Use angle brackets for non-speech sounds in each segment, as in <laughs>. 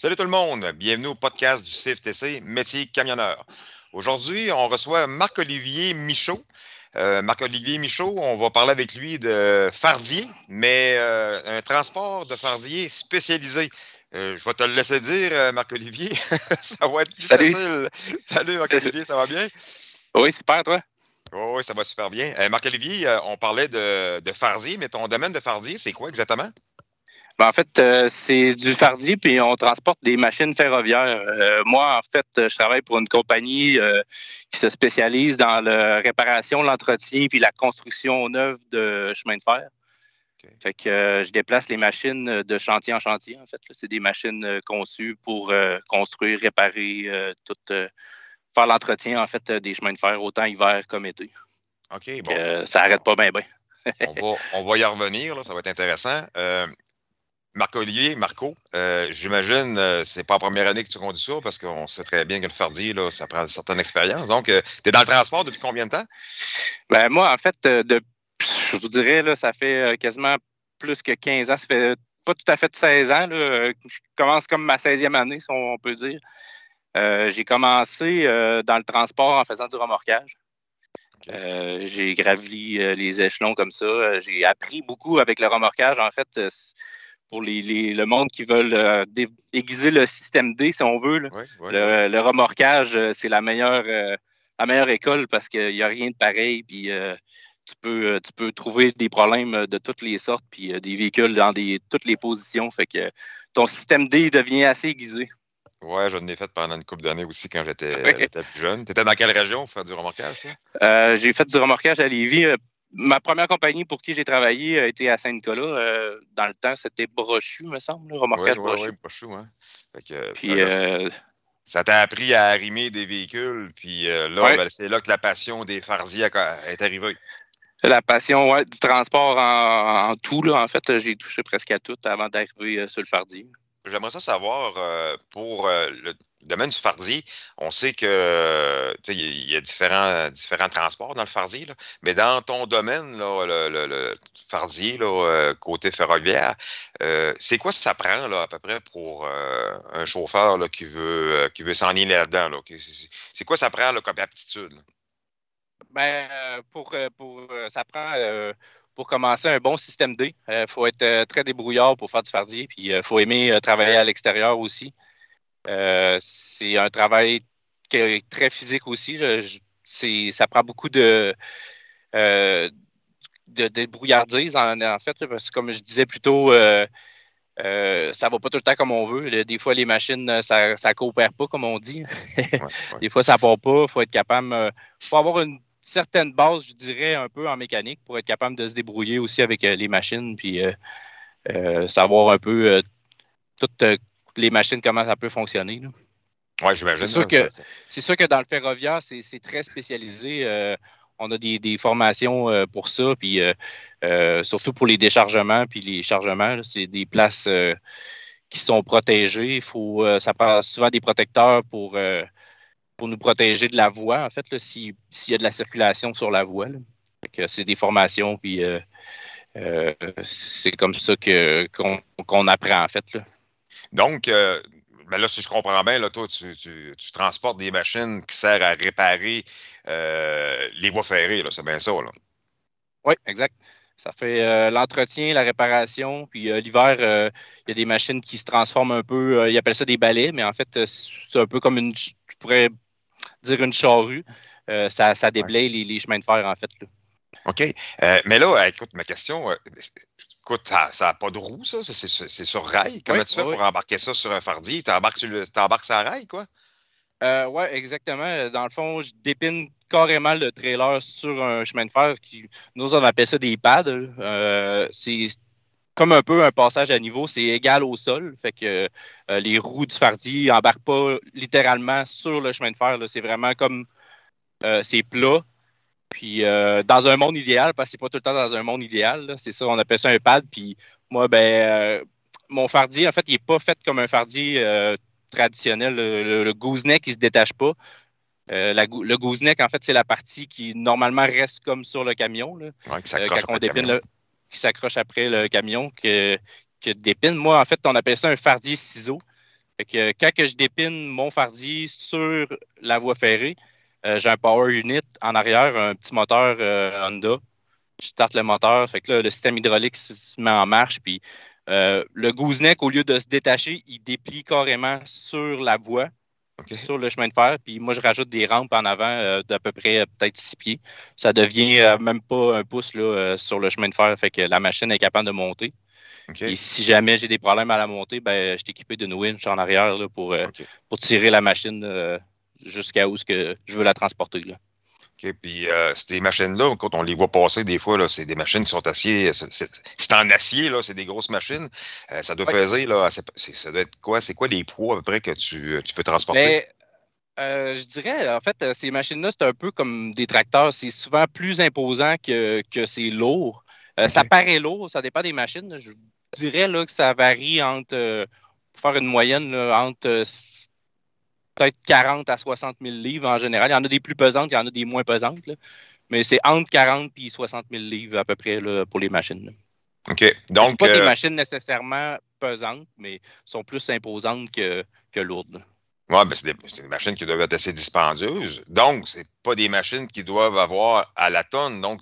Salut tout le monde, bienvenue au podcast du CFTC Métier camionneur. Aujourd'hui, on reçoit Marc-Olivier Michaud. Euh, Marc-Olivier Michaud, on va parler avec lui de fardier, mais euh, un transport de fardier spécialisé. Euh, je vais te le laisser dire, Marc-Olivier. <laughs> ça va être plus Salut. facile. Salut Marc-Olivier, ça va bien? Oui, super, toi? Oui, oui, ça va super bien. Marc-Olivier, on parlait de, de fardier, mais ton domaine de fardier, c'est quoi exactement? Ben, en fait, euh, c'est du fardier, puis on transporte des machines ferroviaires. Euh, moi, en fait, je travaille pour une compagnie euh, qui se spécialise dans la réparation, l'entretien, puis la construction neuve de chemins de fer. Fait que euh, je déplace les machines de chantier en chantier, en fait. C'est des machines euh, conçues pour euh, construire, réparer, euh, tout, euh, faire l'entretien, en fait, euh, des chemins de fer, autant hiver comme été. OK, bon. euh, ça arrête pas bien, bien. on, va, on va y revenir, là, ça va être intéressant. Euh, Marco, euh, j'imagine euh, c'est pas la première année que tu conduis ça parce qu'on sait très bien que le fardier, là, ça prend une certaine expérience. Donc, tu es dans le transport depuis combien de temps? Ben, moi, en fait, euh, de, je vous dirais, là, ça fait euh, quasiment plus que 15 ans. Ça fait pas tout à fait 16 ans. là. Euh, Je commence comme ma 16e année, si on peut dire. Euh, j'ai commencé euh, dans le transport en faisant du remorquage. Euh, j'ai gravi euh, les échelons comme ça. Euh, J'ai appris beaucoup avec le remorquage. En fait, euh, pour les, les- le monde qui veulent euh, aiguiser le système D, si on veut, là. Oui, oui. Le, le remorquage, euh, c'est la meilleure, euh, la meilleure école parce qu'il n'y a rien de pareil. Puis euh, tu, peux, tu peux trouver des problèmes de toutes les sortes, puis des véhicules dans des, toutes les positions. Fait que ton système D devient assez aiguisé. Ouais, je l'ai fait pendant une couple d'années aussi quand j'étais <laughs> plus jeune. Tu étais dans quelle région pour faire du remorquage, j'ai fait du remorquage à Lévis. Euh, Ma première compagnie pour qui j'ai travaillé a été à Saint-Nicolas. Euh, dans le temps, c'était Brochu, me semble, remorquage oui, Brochu. oui, pas chou, hein? Fait que, Puis, là, euh, Ça t'a appris à arrimer des véhicules, puis euh, là, Ouais. ben, c'est là que la passion des fardiers est arrivée. La passion ouais, du transport en, en tout, là, en fait, j'ai touché presque à tout avant d'arriver euh, sur le fardier. J'aimerais ça savoir euh, pour euh, le domaine du fardier. On sait que sais, il y a- différents, transports dans le fardier, mais dans ton domaine, là, le, fardier, euh, côté ferroviaire, euh, c'est quoi ça prend à peu près pour euh, un chauffeur qui veut, euh, qui veut là-dedans? Là? C'est- quoi ça prend comme aptitude? Ben, euh, pour, euh, pour, euh, ça prend euh, pour commencer un bon système D. Il faut être euh, très débrouillard pour faire du fardier, puis il faut aimer euh, travailler à l'extérieur aussi. Euh, c'est un travail qui est très physique aussi. là. Je- c'est- ça prend beaucoup de, euh, de en, en fait, parce que comme je disais plus tôt, euh, euh, ça va pas tout le temps comme on veut. Des fois, les machines, euh, ça ne coopère pas, comme on dit. Ouais, ouais. <laughs> Des fois, ça ne part pas. Il faut être capable. Il faut avoir une certaine base, je dirais, un peu en mécanique pour être capable de se débrouiller aussi avec euh, les machines, puis euh, euh, savoir un peu toutes les machines, comment ça peut fonctionner. là. Ouais, j'imagine. C'est sûr là, que- C'est sûr que dans le ferroviaire, c'est c'est très spécialisé. Euh, on a des, des formations euh, pour ça, puis euh, surtout pour les déchargements, puis les chargements, là, c'est des places qui sont protégées. Il faut, ça prend souvent des protecteurs pour, pour nous protéger de la voie, en fait, là, si- s'il y a de la circulation sur la voie. C'est des formations, puis euh, euh, c'est comme ça qu'on apprend, en fait. Là. Donc, euh, ben là, si je comprends bien, là, toi, tu, tu- tu transportes des machines qui servent à réparer les voies ferrées, c'est bien ça, là. Oui, exact. Ça fait euh, l'entretien, la réparation, puis euh, l'hiver, euh, il y a des machines qui se transforment un peu, ils appellent ça des balais, mais en fait, c'est un peu comme une, tu pourrais dire une charrue. Euh, ça, ça déblaye les, les chemins de fer, en fait. là. OK. Euh, mais là, écoute, ma question, euh, écoute, ça n'a pas de roue, ça? C'est- sur rail? Comment Oui, tu fais oui, pour embarquer ça sur un fardier? Sur le- t'embarques sur la rail, quoi? Euh, oui, exactement. Dans le fond, je dépine carrément le trailer sur un chemin de fer. Qui, nous, on appelle ça des pads. Euh, c'est comme un peu un passage à niveau, c'est égal au sol. Fait que euh, les roues du fardier n'embarquent pas littéralement sur le chemin de fer. C'est vraiment comme euh, c'est plat. Puis euh, dans un monde idéal, parce que c'est pas tout le temps dans un monde idéal, c'est ça, on appelle ça un pad. Puis moi, ben mon fardier, en fait, il n'est pas fait comme un fardier euh, traditionnel. Le, le, le gooseneck, il ne se détache pas. Euh, la le gooseneck, en fait, c'est la partie qui normalement reste comme sur le camion. Là. Ouais, qui Euh, s'accroche quand on après le dépine camion. le- qui s'accroche après le camion que, que dépine. Moi, en fait, on appelle ça un fardier ciseau. Que quand que je dépine mon fardier sur la voie ferrée, j'ai un power unit en arrière, un petit moteur Honda. Je starte le moteur, fait que là, le système hydraulique se met en marche, puis le gooseneck, au lieu de se détacher, il déplie carrément sur la voie sur le chemin de fer. Puis moi, je rajoute des rampes en avant euh, d'à peu près euh, peut-être six pieds. Ça devient euh, même pas un pouce là, sur le chemin de fer. Fait que la machine est capable de monter. Et si jamais j'ai des problèmes à la montée, ben, je suis équipé d'une winch en arrière là, pour, pour tirer la machine jusqu'à où que je veux la transporter. Là. OK. Puis euh, ces machines-là, quand on les voit passer des fois, c'est des machines qui sont acier. C'est en acier, là, c'est des grosses machines. Euh, ça doit peser, là, ça doit être quoi? C'est quoi les poids à peu près que tu, tu peux transporter? Ben, euh, je dirais, en fait, ces machines-là, c'est un peu comme des tracteurs. C'est souvent plus imposant que, que c'est lourd. Ça paraît lourd, ça dépend des machines. Je dirais là, que ça varie entre, pour faire une moyenne, entre peut-être 40 à 60 000 livres en général. Il y en a des plus pesantes, il y en a des moins pesantes. Mais c'est entre 40 et 60 000 livres à peu près pour les machines. OK. Donc. pas des euh, machines nécessairement pesantes, mais sont plus imposantes que, que lourdes. Oui, ben c'est des, machines qui doivent être assez dispendieuses. Donc, ce pas des machines qui doivent avoir à la tonne. Donc,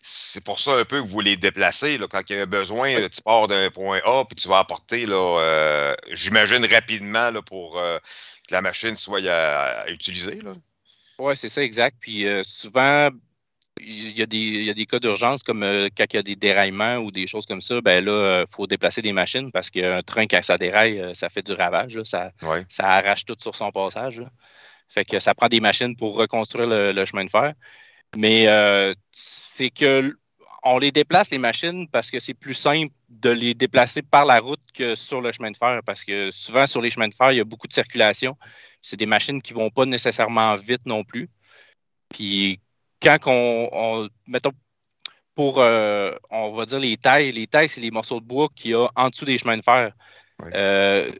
c'est pour ça un peu que vous les déplacez. Là, quand il y a besoin, tu pars d'un point A, puis tu vas apporter, euh, j'imagine, rapidement là, pour euh, que la machine soit à, utiliser. Oui, c'est ça, exact. Puis euh, souvent, il y, a des, cas d'urgence comme euh, quand il y a des déraillements ou des choses comme ça, ben là, il faut déplacer des machines parce qu'un train, quand ça déraille, euh, ça fait du ravage. ça, ça arrache tout sur son passage. Fait que ça prend des machines pour reconstruire le, chemin de fer. Mais c'est que on les déplace, les machines, parce que c'est plus simple de les déplacer par la route que sur le chemin de fer. Parce que souvent, sur les chemins de fer, il y a beaucoup de circulation. C'est des machines qui ne vont pas nécessairement vite non plus. Puis quand on, mettons, pour, euh, on va dire les tailles, les tailles, c'est les morceaux de bois qu'il y a en dessous des chemins de fer. Euh,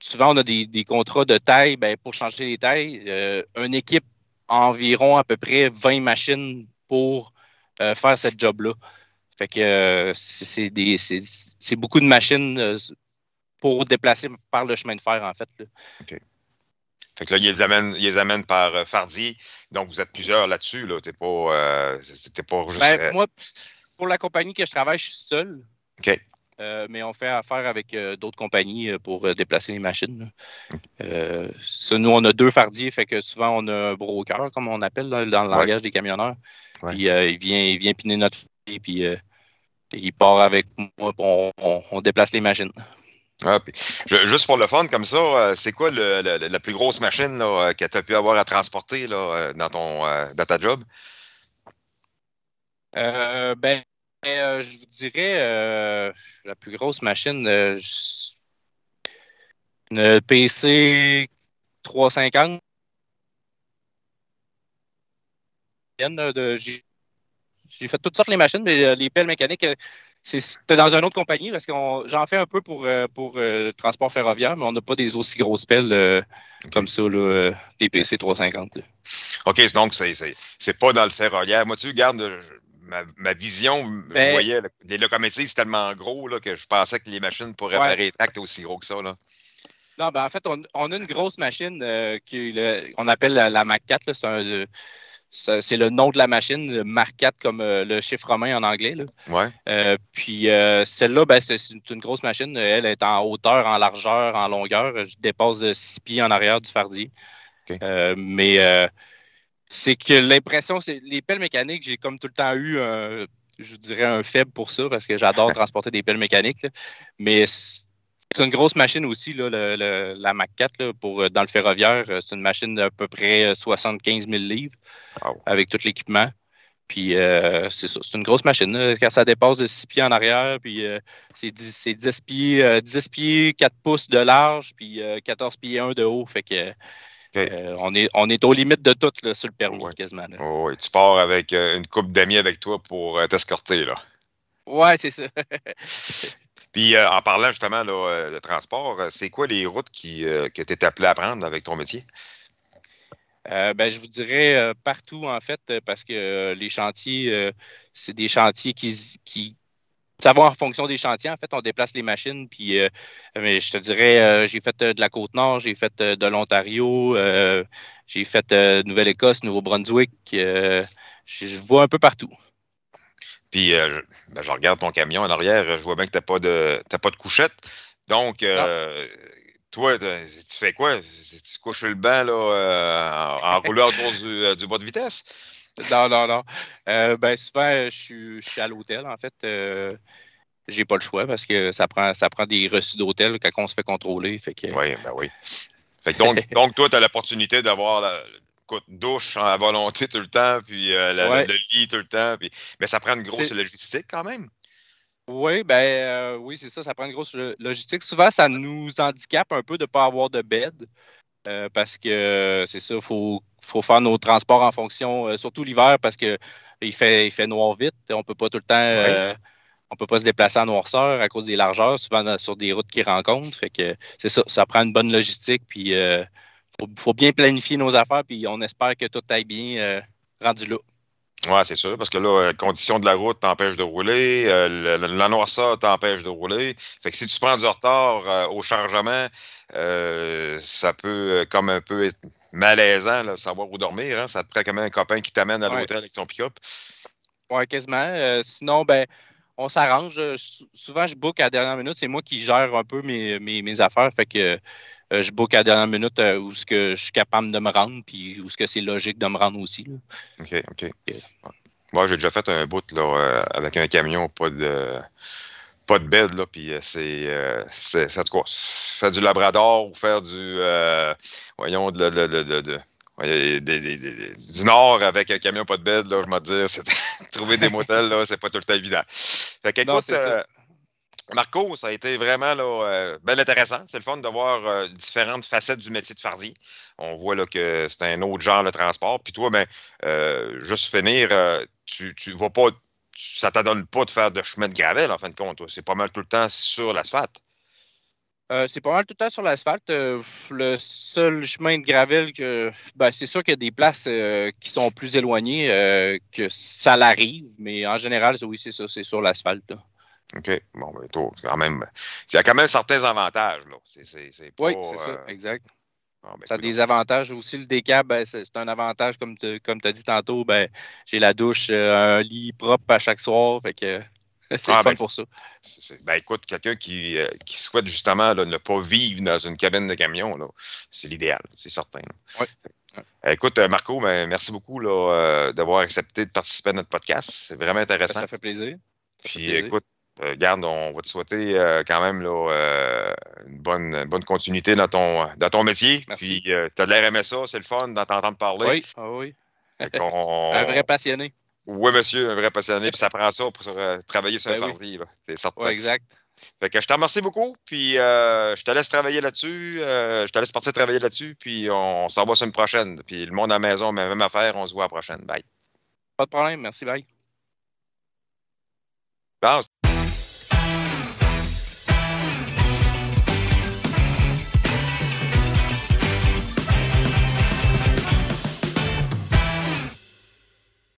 souvent, on a des, contrats de taille. Ben, pour changer les tailles, euh, une équipe environ à peu près 20 machines pour faire cette job-là. Fait que euh, c'est beaucoup de machines pour déplacer par le chemin de fer, en fait. Fait que là, ils les amènent, ils les amènent par Fardi. Donc, vous êtes plusieurs là-dessus. Là. T'es pas, c'était pas juste. Ben, moi, pour la compagnie que je travaille, je suis seul. OK. mais on fait affaire avec d'autres compagnies pour déplacer les machines. nous, on a deux fardiers, fait que souvent on a un broker, comme on appelle dans le langage des camionneurs. Puis euh, il, vient, il vient piner notre fille, puis euh, il part avec moi, on, on, déplace les machines. Ah, juste pour le fun, comme ça, euh, c'est quoi la plus grosse machine là, que tu as pu avoir à transporter là, dans, ton, ta job? ben, je vous dirais la plus grosse machine, une PC 350. J'ai fait toutes sortes de machines, mais euh, les pelles mécaniques, euh, c'était dans une autre compagnie parce que j'en fais un peu pour, euh, pour le transport ferroviaire, mais on n'a pas des aussi grosses pelles comme ça, des PC 350. OK, donc c'est pas dans le ferroviaire. Moi, tu gardes ma, vision, je ben voyais les locomotives, c'est tellement gros là, que je pensais que les machines pour réparer les aussi gros que ça. Là. Non, ben en fait, on, a une grosse machine qu'on appelle la, Mac 4. C'est un c'est le nom de la machine, Mark 4 comme euh, le chiffre romain en anglais. Ouais. Euh, puis euh, celle-là, ben, c'est une grosse machine. Elle est en hauteur, en largeur, en longueur. Je dépasse de 6 pieds en arrière du fardier. mais c'est que l'impression, c'est les pelles mécaniques, j'ai comme tout le temps eu, je dirais, un faible pour ça parce que j'adore <laughs> transporter des pelles mécaniques. Mais c'est une grosse machine aussi, là, la Mac 4, pour, euh, dans le ferroviaire. Euh, c'est une machine d'à peu près 75 000 livres avec tout l'équipement. Puis euh, c'est ça, c'est une grosse machine. Quand ça dépasse de 6 pieds en arrière, puis c'est 10, 10, pieds, 10 pieds, 4 pouces de large, puis 14 pieds 1 de haut. Fait que on, est, on est aux limites de tout sur le permis, quasiment. Oh, tu pars avec une coupe d'amis avec toi pour t'escorter, là. Ouais, c'est ça. <laughs> Puis euh, en parlant justement euh, de transport, euh, c'est quoi les routes qui, que tu es appelé à prendre avec ton métier? ben, je vous dirais partout, en fait, parce que les chantiers, c'est des chantiers qui, qui ça va en fonction des chantiers. En fait, on déplace les machines. Puis, mais je te dirais, j'ai fait de la Côte-Nord, j'ai fait de l'Ontario, j'ai fait Nouvelle-Écosse, Nouveau-Brunswick. je vois un peu partout. Puis, ben, je, regarde ton camion en arrière, je vois bien que tu n'as pas, de, pas de couchette. Donc, toi, tu fais quoi? Tu couches le banc là, en, roulant autour du, du bas de vitesse? Non, non, non. Euh, ben, souvent, je suis, à l'hôtel, en fait. Euh, j'ai pas le choix parce que ça prend, ça prend des reçus d'hôtel quand on se fait contrôler. Fait que... Oui, ben oui. Fait donc, <laughs> donc, toi, tu as l'opportunité d'avoir douche à volonté tout le temps, puis euh, le, lit tout le temps. Puis... Mais ça prend une grosse logistique quand même. Oui, ben oui, c'est ça, ça prend une grosse logistique. Souvent, ça nous handicape un peu de ne pas avoir de bed. parce que c'est ça, il faut faut faire nos transports en fonction, euh, surtout l'hiver, parce qu'il fait, il fait noir vite. On ne peut pas tout le temps. Euh, on peut pas se déplacer en noirceur à cause des largeurs, souvent sur des routes qui rencontrent. Fait que c'est ça, ça prend une bonne logistique, puis il euh, faut, bien planifier nos affaires, puis on espère que tout aille bien rendu là. Oui, c'est sûr, parce que là, condition de la route t'empêche de rouler, la noirceur t'empêche de rouler. Fait que si tu prends du retard au chargement, ça peut comme un peu être malaisant, là, savoir où dormir. Hein? Ça te prend quand même un copain qui t'amène à l'hôtel avec son pick-up. Oui, quasiment. Euh, sinon, ben, on s'arrange. Souvent, je book à la dernière minute. C'est moi qui gère un peu mes, mes, affaires. Fait que euh, je book à la dernière minute euh, où ce que je suis capable de me rendre, puis où ce que c'est logique de me rendre aussi. OK, OK. Moi, j'ai déjà fait un bout là, avec un camion, pas de pas de bed, là, puis c'est, c'est, c'est, quoi, faire du labrador ou faire du, voyons, de, de, de, de du nord avec un camion pas de bed, là, je me dire, <laughs> trouver des motels, là, c'est pas tout le temps évident. Fait qu'écoute, euh, Marco, ça a été vraiment là, euh, bien intéressant. C'est le fun de voir euh, différentes facettes du métier de fardier. On voit là, que c'est un autre genre de transport. Puis toi, ben, juste finir, tu ne vas pas, ça ne t'adonne pas de faire de chemin de gravel, en fin de compte. C'est pas mal tout le temps sur l'asphalte. Euh, c'est pas mal tout le temps sur l'asphalte. Euh, le seul chemin de gravel que ben, c'est sûr qu'il y a des places euh, qui sont plus éloignées que ça l'arrive, mais en général, oui, c'est ça, c'est sur l'asphalte. OK. Bon, ben, toi, quand même. Il y a quand même certains avantages, là. oui, c'est ça, exact. Ben, ça a des avantages aussi. Le décap, ben, c'est un avantage, comme tu as dit tantôt. Ben, j'ai la douche, un lit propre à chaque soir. Fait que <laughs> c'est ah, ben, pour ça. Ben, écoute, quelqu'un qui, euh, qui, souhaite justement ne pas vivre dans une cabine de camion, c'est l'idéal, c'est certain. Écoute, euh, Marco, ben, merci beaucoup euh, d'avoir accepté de participer à notre podcast. C'est vraiment intéressant. Ça fait plaisir. Puis écoute, garde, on va te souhaiter quand même là, une, bonne, bonne continuité dans ton, dans ton métier. Puis tu as l'air aimé ça, c'est le fun d'entendre parler. Oui, ah oui. <laughs> Un vrai passionné. Oui, monsieur, un vrai passionné, puis ça <laughs> prend ça pour euh, travailler sur ben un fardi, c'est certain. exact. Fait que je te remercie beaucoup, puis euh, je te laisse travailler là-dessus, euh, je te laisse partir travailler là-dessus, puis on, s'en va sur une prochaine. Puis le monde à la maison, même affaire, on se voit à la prochaine. Bye. Pas de problème, merci, bye.